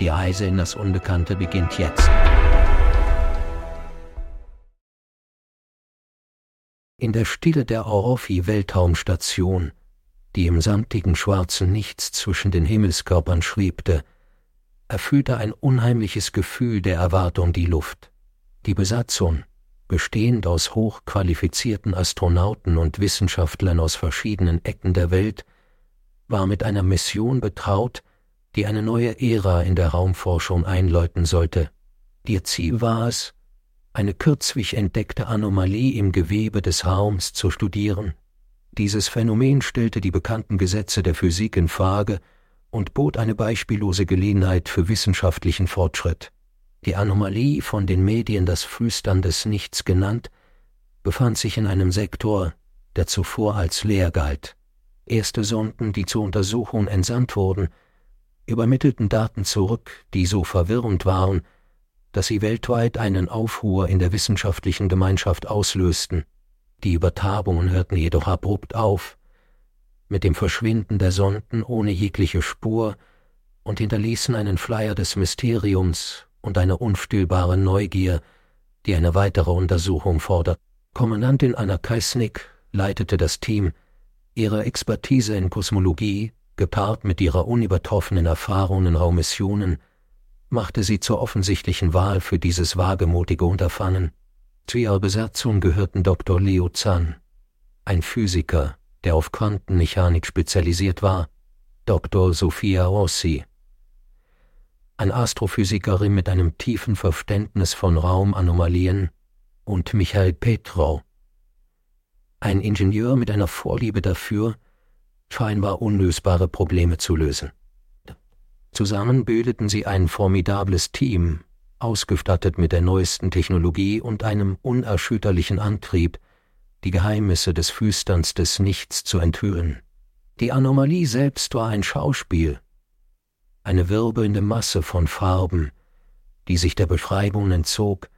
Die Reise in das Unbekannte beginnt jetzt. In der Stille der Orofi-Weltraumstation, die im samtigen schwarzen Nichts zwischen den Himmelskörpern schwebte, erfüllte ein unheimliches Gefühl der Erwartung die Luft. Die Besatzung, bestehend aus hochqualifizierten Astronauten und Wissenschaftlern aus verschiedenen Ecken der Welt, war mit einer Mission betraut, die eine neue Ära in der Raumforschung einläuten sollte. Ihr Ziel war es, eine kürzlich entdeckte Anomalie im Gewebe des Raums zu studieren. Dieses Phänomen stellte die bekannten Gesetze der Physik in Frage und bot eine beispiellose Gelegenheit für wissenschaftlichen Fortschritt. Die Anomalie, von den Medien das Flüstern des Nichts genannt, befand sich in einem Sektor, der zuvor als leer galt. Erste Sonden, die zur Untersuchung entsandt wurden, übermittelten Daten zurück, die so verwirrend waren, dass sie weltweit einen Aufruhr in der wissenschaftlichen Gemeinschaft auslösten. Die Übertragungen hörten jedoch abrupt auf, mit dem Verschwinden der Sonden ohne jegliche Spur und hinterließen einen Flyer des Mysteriums und eine unstillbare Neugier, die eine weitere Untersuchung fordert. Kommandantin Anna Kaisnik leitete das Team, Ihre Expertise in Kosmologie, gepaart mit ihrer unübertroffenen Erfahrung in Raummissionen, machte sie zur offensichtlichen Wahl für dieses wagemutige Unterfangen. Zu ihrer Besatzung gehörten Dr. Leo Zahn, ein Physiker, der auf Quantenmechanik spezialisiert war, Dr. Sophia Rossi, eine Astrophysikerin mit einem tiefen Verständnis von Raumanomalien, und Michael Petrow, ein Ingenieur mit einer Vorliebe dafür, scheinbar unlösbare Probleme zu lösen. Zusammen bildeten sie ein formidables Team, ausgestattet mit der neuesten Technologie und einem unerschütterlichen Antrieb, die Geheimnisse des Flüsterns des Nichts zu enthüllen. Die Anomalie selbst war ein Schauspiel, eine wirbelnde Masse von Farben, die sich der Beschreibung entzog,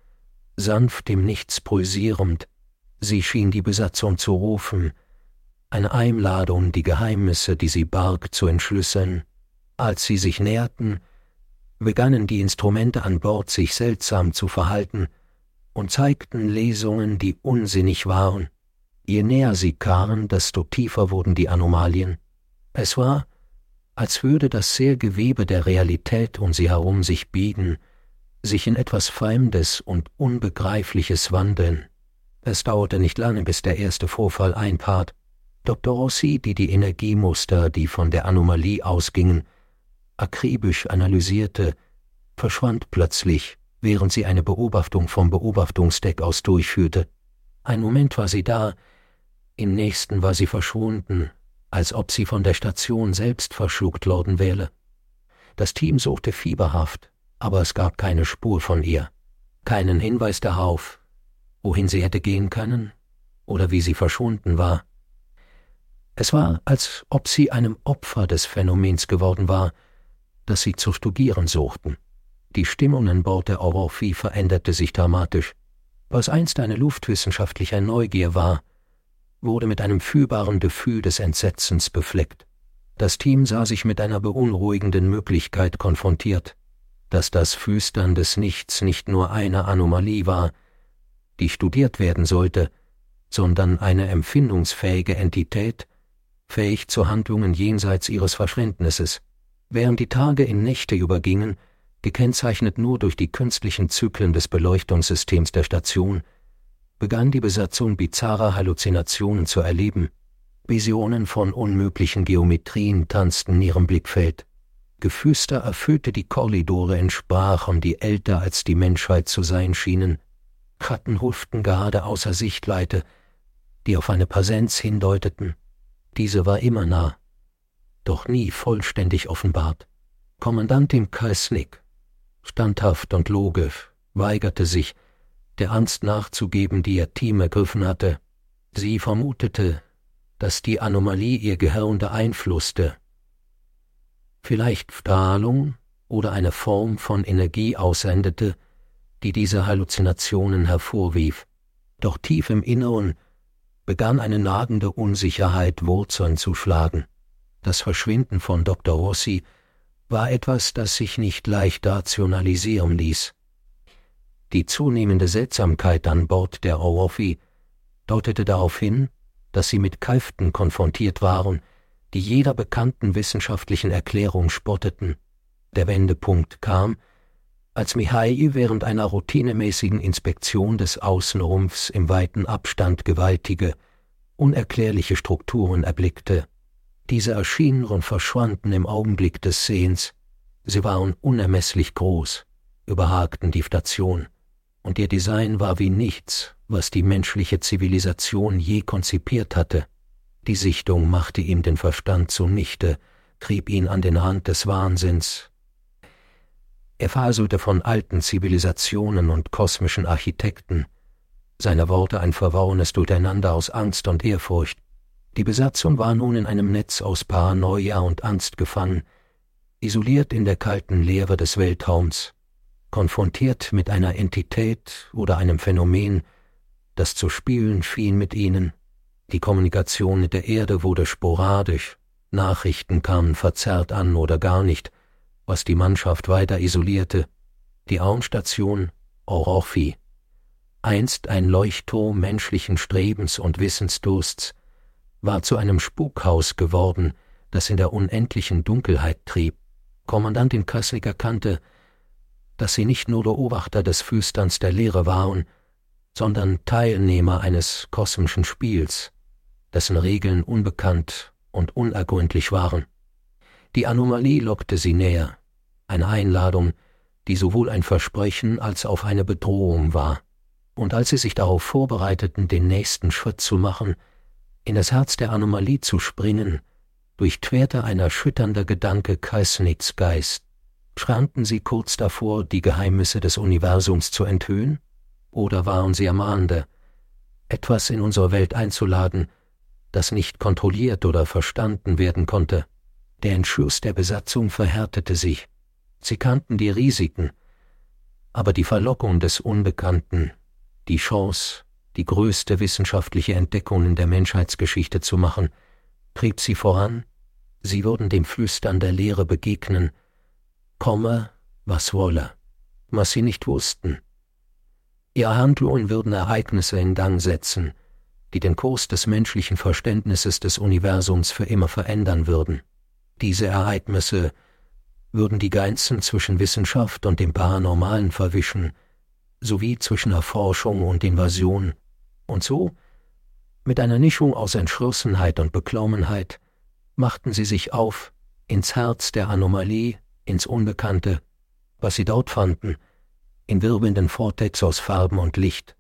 sanft im Nichts pulsierend, Sie schien die Besatzung zu rufen, eine Einladung, die Geheimnisse, die sie barg, zu entschlüsseln. Als sie sich näherten, begannen die Instrumente an Bord sich seltsam zu verhalten und zeigten Lesungen, die unsinnig waren. Je näher sie kamen, desto tiefer wurden die Anomalien. Es war, als würde das Gewebe der Realität um sie herum sich biegen, sich in etwas Fremdes und Unbegreifliches wandeln. Es dauerte nicht lange, bis der erste Vorfall eintrat. Dr. Rossi, die die Energiemuster, die von der Anomalie ausgingen, akribisch analysierte, verschwand plötzlich, während sie eine Beobachtung vom Beobachtungsdeck aus durchführte. Ein Moment war sie da, im nächsten war sie verschwunden, als ob sie von der Station selbst verschluckt worden wäre. Das Team suchte fieberhaft, aber es gab keine Spur von ihr, keinen Hinweis darauf, wohin sie hätte gehen können oder wie sie verschwunden war. Es war, als ob sie einem Opfer des Phänomens geworden war, das sie zu studieren suchten. Die Stimmung an Bord der Ororphi veränderte sich dramatisch. Was einst eine luftwissenschaftliche Neugier war, wurde mit einem fühlbaren Gefühl des Entsetzens befleckt. Das Team sah sich mit einer beunruhigenden Möglichkeit konfrontiert, dass das Flüstern des Nichts nicht nur eine Anomalie war, die studiert werden sollte, sondern eine empfindungsfähige Entität, fähig zu Handlungen jenseits ihres Verständnisses. Während die Tage in Nächte übergingen, gekennzeichnet nur durch die künstlichen Zyklen des Beleuchtungssystems der Station, begann die Besatzung bizarrer Halluzinationen zu erleben. Visionen von unmöglichen Geometrien tanzten in ihrem Blickfeld. Geflüster erfüllte die Korridore in Sprachen, die älter als die Menschheit zu sein schienen. Schatten huschten gerade außer Sichtweite, die auf eine Präsenz hindeuteten. Diese war immer nah, doch nie vollständig offenbart. Kommandantin Kreisnick, standhaft und logisch, weigerte sich, der Angst nachzugeben, die ihr Team ergriffen hatte. Sie vermutete, dass die Anomalie ihr Gehirn beeinflusste. Vielleicht Strahlung oder eine Form von Energie aussendete, die diese Halluzinationen hervorrief. Doch tief im Inneren begann eine nagende Unsicherheit Wurzeln zu schlagen. Das Verschwinden von Dr. Rossi war etwas, das sich nicht leicht rationalisieren ließ. Die zunehmende Seltsamkeit an Bord der Orofi deutete darauf hin, dass sie mit Kräften konfrontiert waren, die jeder bekannten wissenschaftlichen Erklärung spotteten. Der Wendepunkt kam, als Mihai während einer routinemäßigen Inspektion des Außenrumpfs im weiten Abstand gewaltige, unerklärliche Strukturen erblickte. Diese erschienen und verschwanden im Augenblick des Sehens. Sie waren unermesslich groß, überhagten die Station und ihr Design war wie nichts, was die menschliche Zivilisation je konzipiert hatte. Die Sichtung machte ihm den Verstand zunichte, trieb ihn an den Rand des Wahnsinns. Er faselte von alten Zivilisationen und kosmischen Architekten, seine Worte ein verworrenes Durcheinander aus Angst und Ehrfurcht. Die Besatzung war nun in einem Netz aus Paranoia und Angst gefangen, isoliert in der kalten Leere des Weltraums konfrontiert mit einer Entität oder einem Phänomen, das zu spielen schien mit ihnen. Die Kommunikation mit der Erde wurde sporadisch, Nachrichten kamen verzerrt an oder gar nicht, was die Mannschaft weiter isolierte. Die Raumstation Ororfi, einst ein Leuchtturm menschlichen Strebens und Wissensdursts, war zu einem Spukhaus geworden, das in der unendlichen Dunkelheit trieb. Kommandantin Kassig erkannte, dass sie nicht nur Beobachter des Flüsterns der Lehre waren, sondern Teilnehmer eines kosmischen Spiels, dessen Regeln unbekannt und unergründlich waren. Die Anomalie lockte sie näher, eine Einladung, die sowohl ein Versprechen als auch eine Bedrohung war. Und als sie sich darauf vorbereiteten, den nächsten Schritt zu machen, in das Herz der Anomalie zu springen, durchquerte ein erschütternder Gedanke Kreisnitz Geist. Schranken sie kurz davor, die Geheimnisse des Universums zu enthüllen? Oder waren sie am Rande, etwas in unsere Welt einzuladen, das nicht kontrolliert oder verstanden werden konnte? Der Entschluss der Besatzung verhärtete sich. Sie kannten die Risiken, aber die Verlockung des Unbekannten, die Chance, die größte wissenschaftliche Entdeckung in der Menschheitsgeschichte zu machen, trieb sie voran, sie würden dem Flüstern der Lehre begegnen, komme, was wolle, was sie nicht wussten. Ihre Handlungen würden Ereignisse in Gang setzen, die den Kurs des menschlichen Verständnisses des Universums für immer verändern würden. Diese Ereignisse würden die Grenzen zwischen Wissenschaft und dem Paranormalen verwischen, sowie zwischen Erforschung und Invasion, und so, mit einer Mischung aus Entschlossenheit und Beklommenheit, machten sie sich auf ins Herz der Anomalie ins Unbekannte, was sie dort fanden, in wirbelnden Vortex aus Farben und Licht,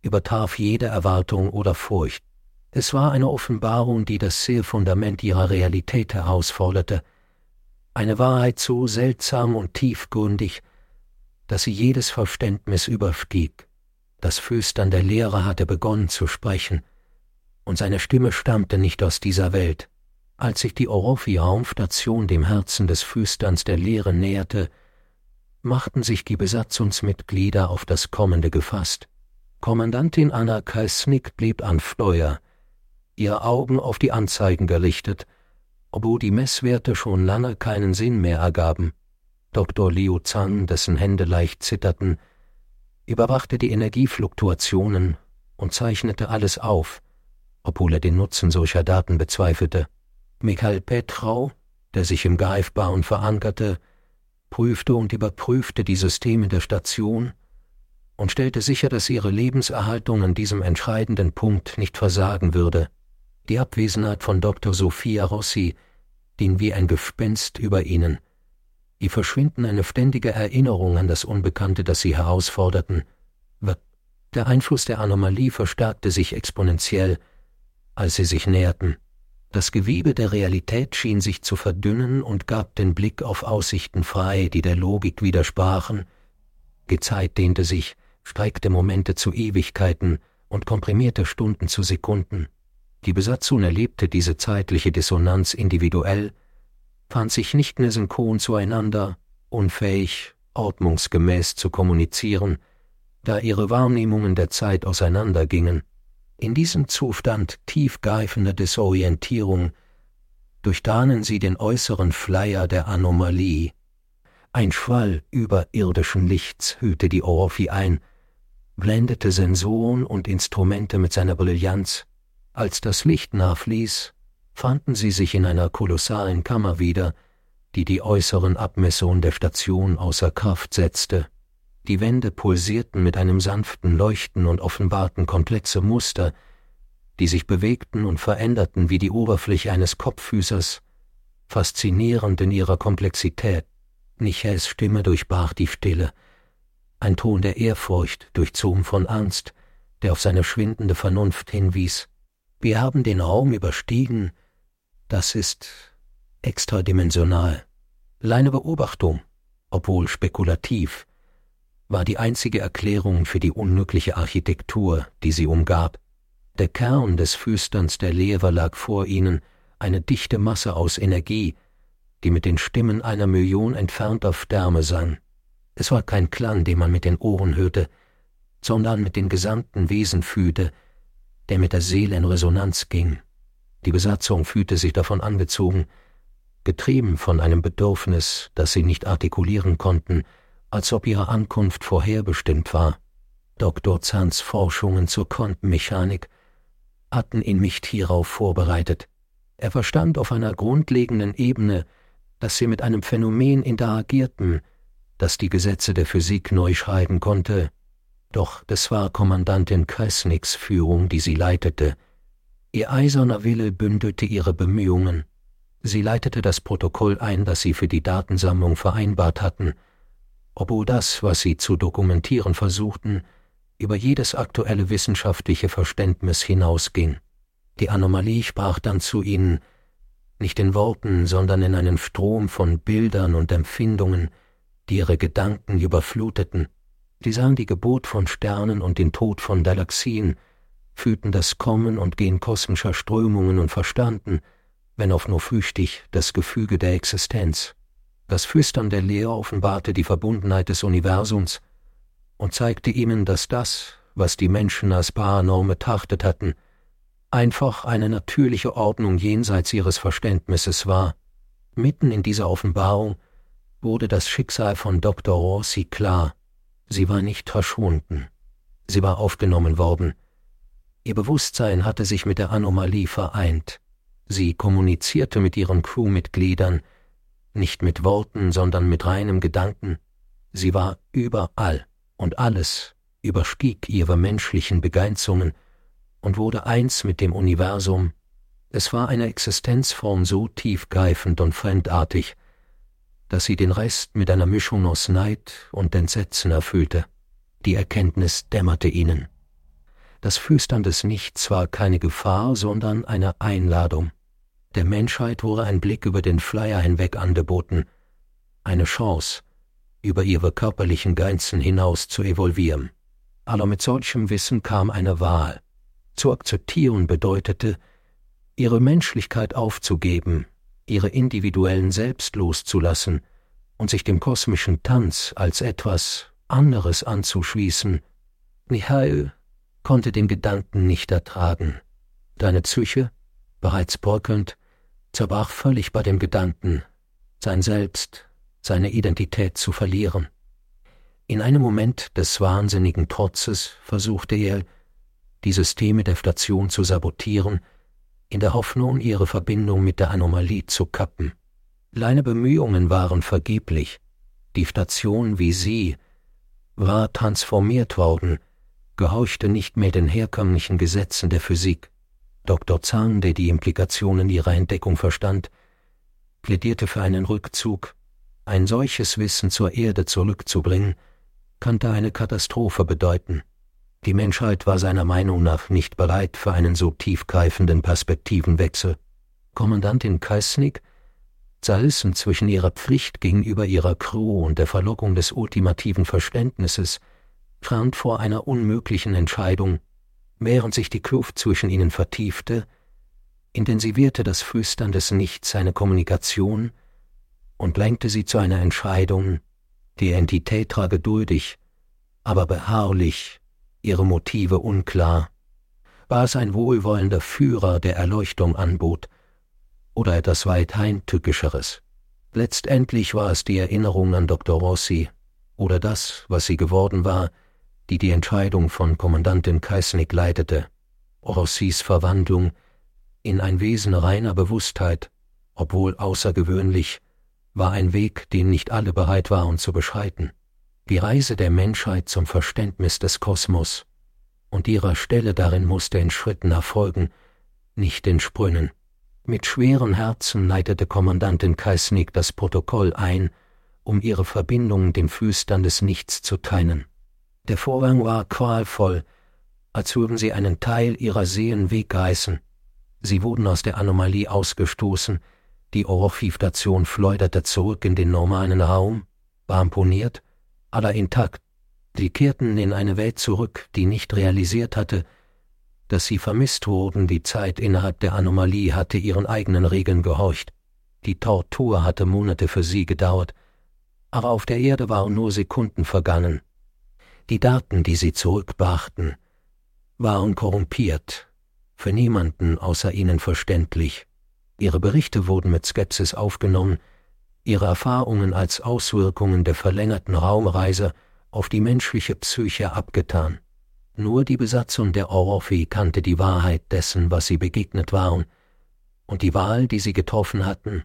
übertraf jede Erwartung oder Furcht. Es war eine Offenbarung, die das sehr Fundament ihrer Realität herausforderte, eine Wahrheit so seltsam und tiefgründig, dass sie jedes Verständnis überstieg. Das Flüstern der Lehrer hatte begonnen zu sprechen, und seine Stimme stammte nicht aus dieser Welt. Als sich die Orofi-Raumstation dem Herzen des Flüsterns der Leere näherte, machten sich die Besatzungsmitglieder auf das Kommende gefasst. Kommandantin Anna Kalsnick blieb an Steuer, ihre Augen auf die Anzeigen gerichtet, obwohl die Messwerte schon lange keinen Sinn mehr ergaben. Dr. Liu Zhang, dessen Hände leicht zitterten, überwachte die Energiefluktuationen und zeichnete alles auf, obwohl er den Nutzen solcher Daten bezweifelte. Michael Petrau, der sich im Greifbaren verankerte, prüfte und überprüfte die Systeme der Station und stellte sicher, dass ihre Lebenserhaltung an diesem entscheidenden Punkt nicht versagen würde. Die Abwesenheit von Dr. Sophia Rossi ging wie ein Gespenst über ihnen. Ihr Verschwinden eine ständige Erinnerung an das Unbekannte, das sie herausforderten. Der Einfluss der Anomalie verstärkte sich exponentiell, als sie sich näherten. Das Gewebe der Realität schien sich zu verdünnen und gab den Blick auf Aussichten frei, die der Logik widersprachen. Die Zeit dehnte sich, streckte Momente zu Ewigkeiten und komprimierte Stunden zu Sekunden. Die Besatzung erlebte diese zeitliche Dissonanz individuell, fand sich nicht mehr synchron zueinander, unfähig, ordnungsgemäß zu kommunizieren, da ihre Wahrnehmungen der Zeit auseinandergingen. In diesem Zustand tiefgreifender Desorientierung durchdanen sie den äußeren Flyer der Anomalie. Ein Schwall überirdischen Lichts hüllte die Orphi ein, blendete Sensoren und Instrumente mit seiner Brillanz. Als das Licht nachließ, fanden sie sich in einer kolossalen Kammer wieder, die die äußeren Abmessungen der Station außer Kraft setzte. Die Wände pulsierten mit einem sanften Leuchten und offenbarten komplexe Muster, die sich bewegten und veränderten wie die Oberfläche eines Kopffüßers, faszinierend in ihrer Komplexität. Nichels Stimme durchbrach die Stille, ein Ton der Ehrfurcht, durchzogen von Angst, der auf seine schwindende Vernunft hinwies. Wir haben den Raum überstiegen, das ist extradimensional. Leine Beobachtung, obwohl spekulativ, war die einzige Erklärung für die unmögliche Architektur, die sie umgab. Der Kern des Füsterns der Lewe lag vor ihnen, eine dichte Masse aus Energie, die mit den Stimmen einer Million entfernter Sterne sang. Es war kein Klang, den man mit den Ohren hörte, sondern mit den gesamten Wesen fühlte, der mit der Seele in Resonanz ging. Die Besatzung fühlte sich davon angezogen, getrieben von einem Bedürfnis, das sie nicht artikulieren konnten, als ob ihre Ankunft vorherbestimmt war. Dr. Zahns Forschungen zur Quantenmechanik hatten ihn nicht hierauf vorbereitet. Er verstand auf einer grundlegenden Ebene, dass sie mit einem Phänomen interagierten, das die Gesetze der Physik neu schreiben konnte, doch es war Kommandantin Kresniks Führung, die sie leitete. Ihr eiserner Wille bündelte ihre Bemühungen. Sie leitete das Protokoll ein, das sie für die Datensammlung vereinbart hatten, obwohl das, was sie zu dokumentieren versuchten, über jedes aktuelle wissenschaftliche Verständnis hinausging. Die Anomalie sprach dann zu ihnen, nicht in Worten, sondern in einem Strom von Bildern und Empfindungen, die ihre Gedanken überfluteten. Die sahen die Geburt von Sternen und den Tod von Galaxien, fühlten das Kommen und Gehen kosmischer Strömungen und verstanden, wenn auch nur flüchtig, das Gefüge der Existenz. Das Flüstern der Lehre offenbarte die Verbundenheit des Universums und zeigte ihnen, dass das, was die Menschen als paranorm betrachtet hatten, einfach eine natürliche Ordnung jenseits ihres Verständnisses war. Mitten in dieser Offenbarung wurde das Schicksal von Dr. Rossi klar. Sie war nicht verschwunden. Sie war aufgenommen worden. Ihr Bewusstsein hatte sich mit der Anomalie vereint. Sie kommunizierte mit ihren Crewmitgliedern, nicht mit Worten, sondern mit reinem Gedanken. Sie war überall und alles überstieg ihre menschlichen Begrenzungen und wurde eins mit dem Universum. Es war eine Existenzform so tiefgreifend und fremdartig, dass sie den Rest mit einer Mischung aus Neid und Entsetzen erfüllte. Die Erkenntnis dämmerte ihnen. Das Flüstern des Nichts war keine Gefahr, sondern eine Einladung. Der Menschheit wurde ein Blick über den Flyer hinweg angeboten, eine Chance, über ihre körperlichen Grenzen hinaus zu evolvieren. Aber mit solchem Wissen kam eine Wahl. Zu akzeptieren bedeutete, ihre Menschlichkeit aufzugeben, ihre individuellen Selbst loszulassen und sich dem kosmischen Tanz als etwas anderes anzuschließen. Michael konnte den Gedanken nicht ertragen. Deine Psyche, bereits bröckelnd, zerbrach völlig bei dem Gedanken, sein Selbst, seine Identität zu verlieren. In einem Moment des wahnsinnigen Trotzes versuchte er, die Systeme der Station zu sabotieren, in der Hoffnung, ihre Verbindung mit der Anomalie zu kappen. Seine Bemühungen waren vergeblich. Die Station wie sie war transformiert worden, gehorchte nicht mehr den herkömmlichen Gesetzen der Physik. Dr. Zahn, der die Implikationen ihrer Entdeckung verstand, plädierte für einen Rückzug. Ein solches Wissen zur Erde zurückzubringen, könnte eine Katastrophe bedeuten. Die Menschheit war seiner Meinung nach nicht bereit für einen so tiefgreifenden Perspektivenwechsel. Kommandantin Kaisnik, zerrissen zwischen ihrer Pflicht gegenüber ihrer Crew und der Verlockung des ultimativen Verständnisses, stand vor einer unmöglichen Entscheidung, während sich die Kluft zwischen ihnen vertiefte, intensivierte das Flüstern des Nichts seine Kommunikation und lenkte sie zu einer Entscheidung, die Entität trage geduldig, aber beharrlich, ihre Motive unklar. War es ein wohlwollender Führer, der Erleuchtung anbot, oder etwas weit heimtückischeres? Letztendlich war es die Erinnerung an Dr. Rossi oder das, was sie geworden war, die die Entscheidung von Kommandantin Kaisnik leitete. Rossis Verwandlung in ein Wesen reiner Bewusstheit, obwohl außergewöhnlich, war ein Weg, den nicht alle bereit waren zu beschreiten. Die Reise der Menschheit zum Verständnis des Kosmos und ihrer Stelle darin musste in Schritten erfolgen, nicht in Sprüngen. Mit schweren Herzen leitete Kommandantin Kaisnik das Protokoll ein, um ihre Verbindung dem Flüstern des Nichts zu teilen. Der Vorgang war qualvoll, als würden sie einen Teil ihrer Seelen wegreißen. Sie wurden aus der Anomalie ausgestoßen, die Orphi-Station schleuderte zurück in den normalen Raum, war imponiert, aber intakt. Sie kehrten in eine Welt zurück, die nicht realisiert hatte, dass sie vermisst wurden, die Zeit innerhalb der Anomalie hatte ihren eigenen Regeln gehorcht. Die Tortur hatte Monate für sie gedauert, aber auf der Erde waren nur Sekunden vergangen. Die Daten, die sie zurückbrachten, waren korrumpiert, für niemanden außer ihnen verständlich. Ihre Berichte wurden mit Skepsis aufgenommen, ihre Erfahrungen als Auswirkungen der verlängerten Raumreise auf die menschliche Psyche abgetan. Nur die Besatzung der Orphi kannte die Wahrheit dessen, was sie begegnet waren, und die Wahl, die sie getroffen hatten,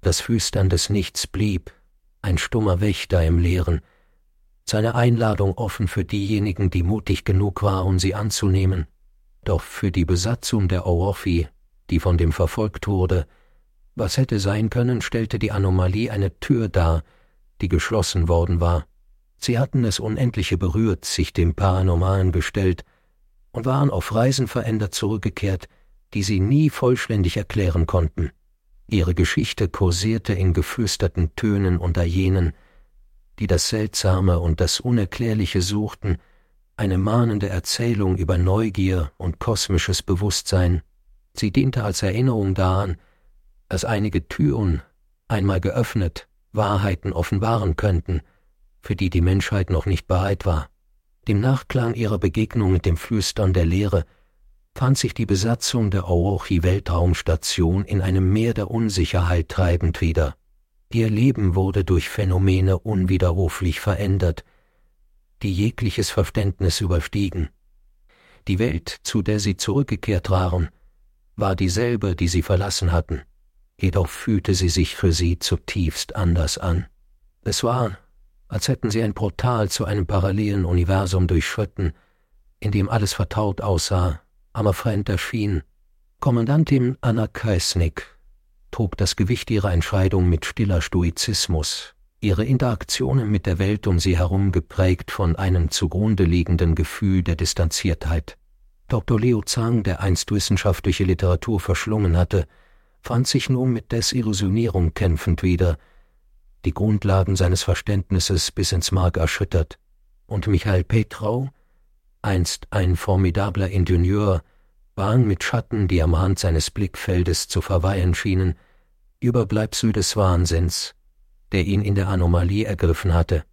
das Flüstern des Nichts blieb, ein stummer Wächter im Leeren, seine Einladung offen für diejenigen, die mutig genug waren, sie anzunehmen, doch für die Besatzung der Orphi die von dem verfolgt wurde. Was hätte sein können, stellte die Anomalie eine Tür dar, die geschlossen worden war. Sie hatten es Unendliche berührt, sich dem Paranormalen gestellt und waren auf Reisen verändert zurückgekehrt, die sie nie vollständig erklären konnten. Ihre Geschichte kursierte in geflüsterten Tönen unter jenen, die das Seltsame und das Unerklärliche suchten, eine mahnende Erzählung über Neugier und kosmisches Bewusstsein. Sie diente als Erinnerung daran, dass einige Türen, einmal geöffnet, Wahrheiten offenbaren könnten, für die die Menschheit noch nicht bereit war. Dem Nachklang ihrer Begegnung mit dem Flüstern der Lehre fand sich die Besatzung der Orochi-Weltraumstation in einem Meer der Unsicherheit treibend wieder. Ihr Leben wurde durch Phänomene unwiderruflich verändert, die jegliches Verständnis überstiegen. Die Welt, zu der sie zurückgekehrt waren, war dieselbe, die sie verlassen hatten, jedoch fühlte sie sich für sie zutiefst anders an. Es war, als hätten sie ein Portal zu einem parallelen Universum durchschritten, in dem alles vertraut aussah, aber fremd erschien. Kommandantin Anna Kaisnik trug das Gewicht ihrer Entscheidung mit stiller Stoizismus, ihre Interaktionen mit der Welt um sie herum geprägt von einem zugrunde liegenden Gefühl der Distanziertheit. Dr. Leo Zhang, der einst wissenschaftliche Literatur verschlungen hatte, fand sich nun mit Desillusionierung kämpfend wieder, die Grundlagen seines Verständnisses bis ins Mark erschüttert, und Michael Petrau, einst ein formidabler Ingenieur, waren mit Schatten, die am Rand seines Blickfeldes zu verweilen schienen, Überbleibsel des Wahnsinns, der ihn in der Anomalie ergriffen hatte.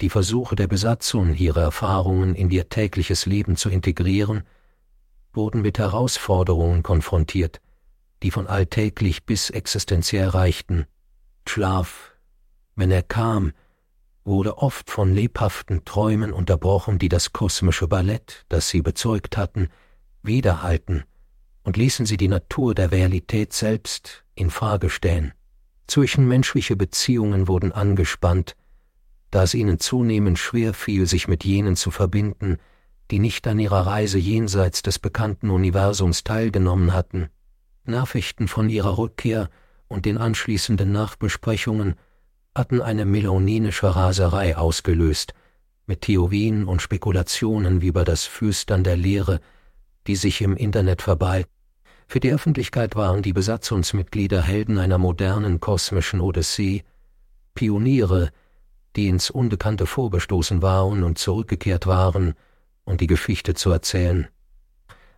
Die Versuche der Besatzung, ihre Erfahrungen in ihr tägliches Leben zu integrieren, wurden mit Herausforderungen konfrontiert, die von alltäglich bis existenziell reichten. Schlaf, wenn er kam, wurde oft von lebhaften Träumen unterbrochen, die das kosmische Ballett, das sie bezeugt hatten, widerhalten und ließen sie die Natur der Realität selbst in Frage stellen. Zwischenmenschliche Beziehungen wurden angespannt, da es ihnen zunehmend schwer fiel, sich mit jenen zu verbinden, die nicht an ihrer Reise jenseits des bekannten Universums teilgenommen hatten. Nachrichten von ihrer Rückkehr und den anschließenden Nachbesprechungen hatten eine meloninische Raserei ausgelöst, mit Theorien und Spekulationen wie über das Flüstern der Lehre, die sich im Internet verbreiten. Für die Öffentlichkeit waren die Besatzungsmitglieder Helden einer modernen kosmischen Odyssee, Pioniere, die ins Unbekannte vorgestoßen waren und zurückgekehrt waren, um die Geschichte zu erzählen.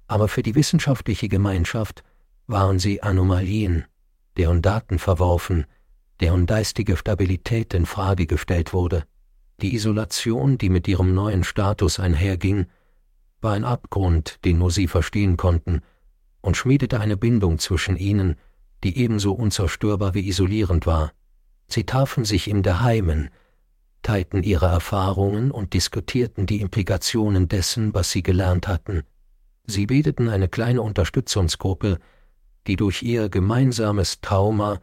Aber für die wissenschaftliche Gemeinschaft waren sie Anomalien, deren Daten verworfen, deren geistige Stabilität in Frage gestellt wurde. Die Isolation, die mit ihrem neuen Status einherging, war ein Abgrund, den nur sie verstehen konnten, und schmiedete eine Bindung zwischen ihnen, die ebenso unzerstörbar wie isolierend war. Sie trafen sich im Geheimen, teilten ihre Erfahrungen und diskutierten die Implikationen dessen, was sie gelernt hatten. Sie bildeten eine kleine Unterstützungsgruppe, die durch ihr gemeinsames Trauma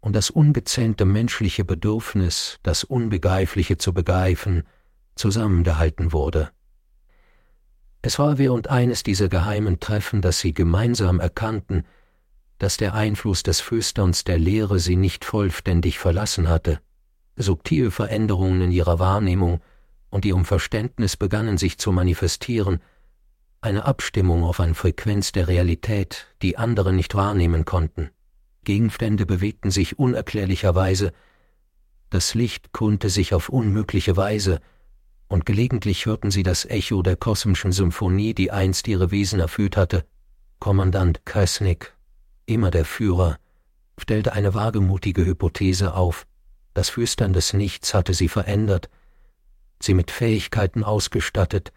und das ungezähnte menschliche Bedürfnis, das Unbegreifliche zu begreifen, zusammengehalten wurde. Es war während eines dieser geheimen Treffen, dass sie gemeinsam erkannten, dass der Einfluss des Flüsterns der Lehre sie nicht vollständig verlassen hatte. Subtile Veränderungen in ihrer Wahrnehmung und ihrem Verständnis begannen sich zu manifestieren, eine Abstimmung auf eine Frequenz der Realität, die andere nicht wahrnehmen konnten. Gegenstände bewegten sich unerklärlicherweise, das Licht konnte sich auf unmögliche Weise, und gelegentlich hörten sie das Echo der kosmischen Symphonie, die einst ihre Wesen erfüllt hatte. Kommandant Kresnik, immer der Führer, stellte eine wagemutige Hypothese auf. Das Flüstern des Nichts hatte sie verändert, sie mit Fähigkeiten ausgestattet,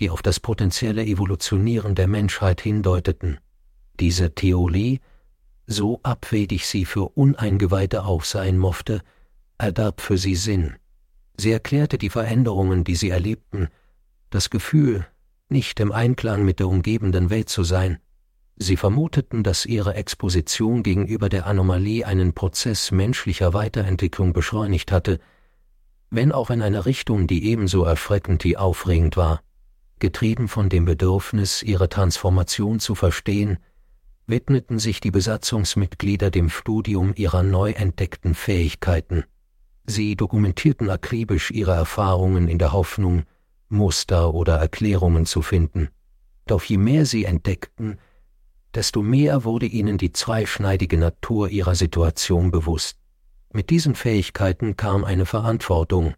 die auf das potenzielle Evolutionieren der Menschheit hindeuteten. Diese Theorie, so abwegig sie für Uneingeweihte auch sein mochte, erdarb für sie Sinn. Sie erklärte die Veränderungen, die sie erlebten, das Gefühl, nicht im Einklang mit der umgebenden Welt zu sein. Sie vermuteten, dass ihre Exposition gegenüber der Anomalie einen Prozess menschlicher Weiterentwicklung beschleunigt hatte, wenn auch in einer Richtung, die ebenso erschreckend wie aufregend war. Getrieben von dem Bedürfnis, ihre Transformation zu verstehen, widmeten sich die Besatzungsmitglieder dem Studium ihrer neu entdeckten Fähigkeiten. Sie dokumentierten akribisch ihre Erfahrungen in der Hoffnung, Muster oder Erklärungen zu finden. Doch je mehr sie entdeckten, desto mehr wurde ihnen die zweischneidige Natur ihrer Situation bewusst. Mit diesen Fähigkeiten kam eine Verantwortung,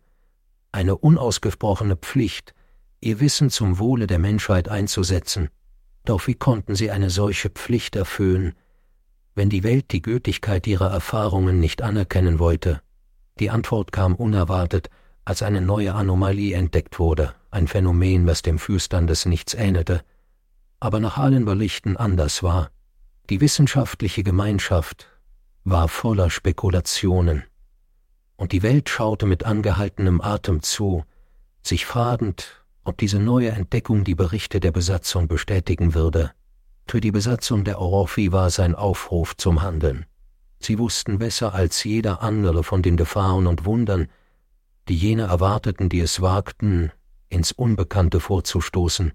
eine unausgesprochene Pflicht, ihr Wissen zum Wohle der Menschheit einzusetzen. Doch wie konnten sie eine solche Pflicht erfüllen, wenn die Welt die Gültigkeit ihrer Erfahrungen nicht anerkennen wollte? Die Antwort kam unerwartet, als eine neue Anomalie entdeckt wurde, ein Phänomen, das dem Flüstern des Nichts ähnelte, aber nach allen Berichten anders war. Die wissenschaftliche Gemeinschaft war voller Spekulationen, und die Welt schaute mit angehaltenem Atem zu, sich fragend, ob diese neue Entdeckung die Berichte der Besatzung bestätigen würde. Für die Besatzung der Orofi war sein Aufruf zum Handeln. Sie wussten besser als jeder andere von den Gefahren und Wundern, die jene erwarteten, die es wagten, ins Unbekannte vorzustoßen.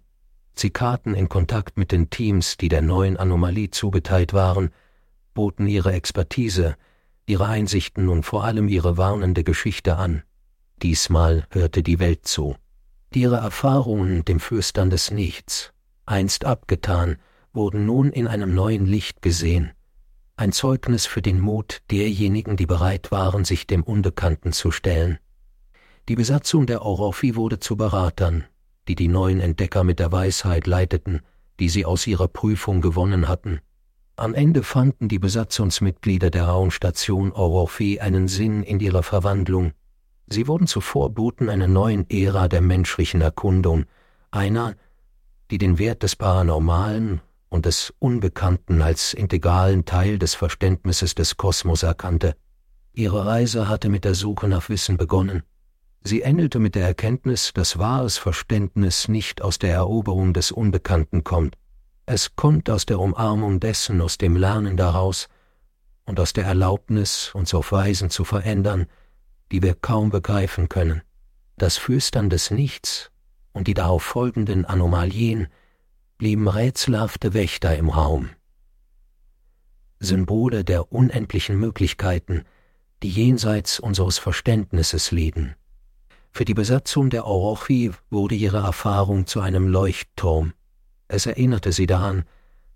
Sie katen in Kontakt mit den Teams, die der neuen Anomalie zugeteilt waren, boten ihre Expertise, ihre Einsichten und vor allem ihre warnende Geschichte an. Diesmal hörte die Welt zu. Ihre Erfahrungen dem Flüstern des Nichts, einst abgetan, wurden nun in einem neuen Licht gesehen ein Zeugnis für den Mut derjenigen, die bereit waren, sich dem Unbekannten zu stellen. Die Besatzung der Orofi wurde zu Beratern, die die neuen Entdecker mit der Weisheit leiteten, die sie aus ihrer Prüfung gewonnen hatten. Am Ende fanden die Besatzungsmitglieder der Raunstation Orofi einen Sinn in ihrer Verwandlung. Sie wurden zu Vorboten einer neuen Ära der menschlichen Erkundung, einer, die den Wert des Paranormalen und des Unbekannten als integralen Teil des Verständnisses des Kosmos erkannte. Ihre Reise hatte mit der Suche nach Wissen begonnen. Sie endete mit der Erkenntnis, dass wahres Verständnis nicht aus der Eroberung des Unbekannten kommt. Es kommt aus der Umarmung dessen, aus dem Lernen daraus und aus der Erlaubnis, uns auf Weisen zu verändern, die wir kaum begreifen können. Das Flüstern des Nichts und die darauf folgenden Anomalien blieben rätselhafte Wächter im Raum. Symbole der unendlichen Möglichkeiten, die jenseits unseres Verständnisses liegen. Für die Besatzung der Orochi wurde ihre Erfahrung zu einem Leuchtturm. Es erinnerte sie daran,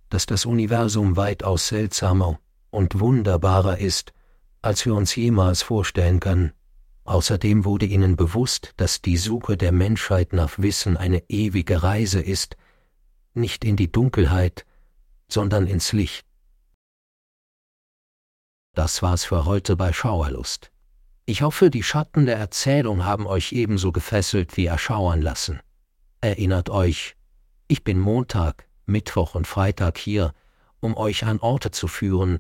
dass das Universum weitaus seltsamer und wunderbarer ist, als wir uns jemals vorstellen können. Außerdem wurde ihnen bewusst, dass die Suche der Menschheit nach Wissen eine ewige Reise ist, nicht in die Dunkelheit, sondern ins Licht. Das war's für heute bei Schauerlust. Ich hoffe, die Schatten der Erzählung haben euch ebenso gefesselt wie erschauern lassen. Erinnert euch, ich bin Montag, Mittwoch und Freitag hier, um euch an Orte zu führen,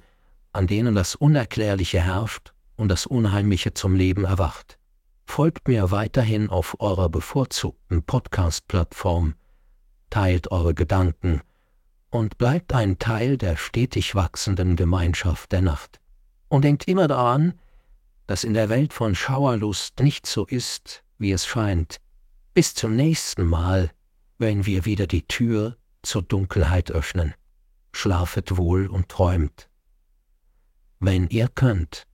an denen das Unerklärliche herrscht und das Unheimliche zum Leben erwacht. Folgt mir weiterhin auf eurer bevorzugten Podcast-Plattform, teilt eure Gedanken und bleibt ein Teil der stetig wachsenden Gemeinschaft der Nacht. Und denkt immer daran, dass in der Welt von Schauerlust nicht so ist, wie es scheint. Bis zum nächsten Mal, wenn wir wieder die Tür zur Dunkelheit öffnen. Schlafet wohl und träumt. Wenn ihr könnt.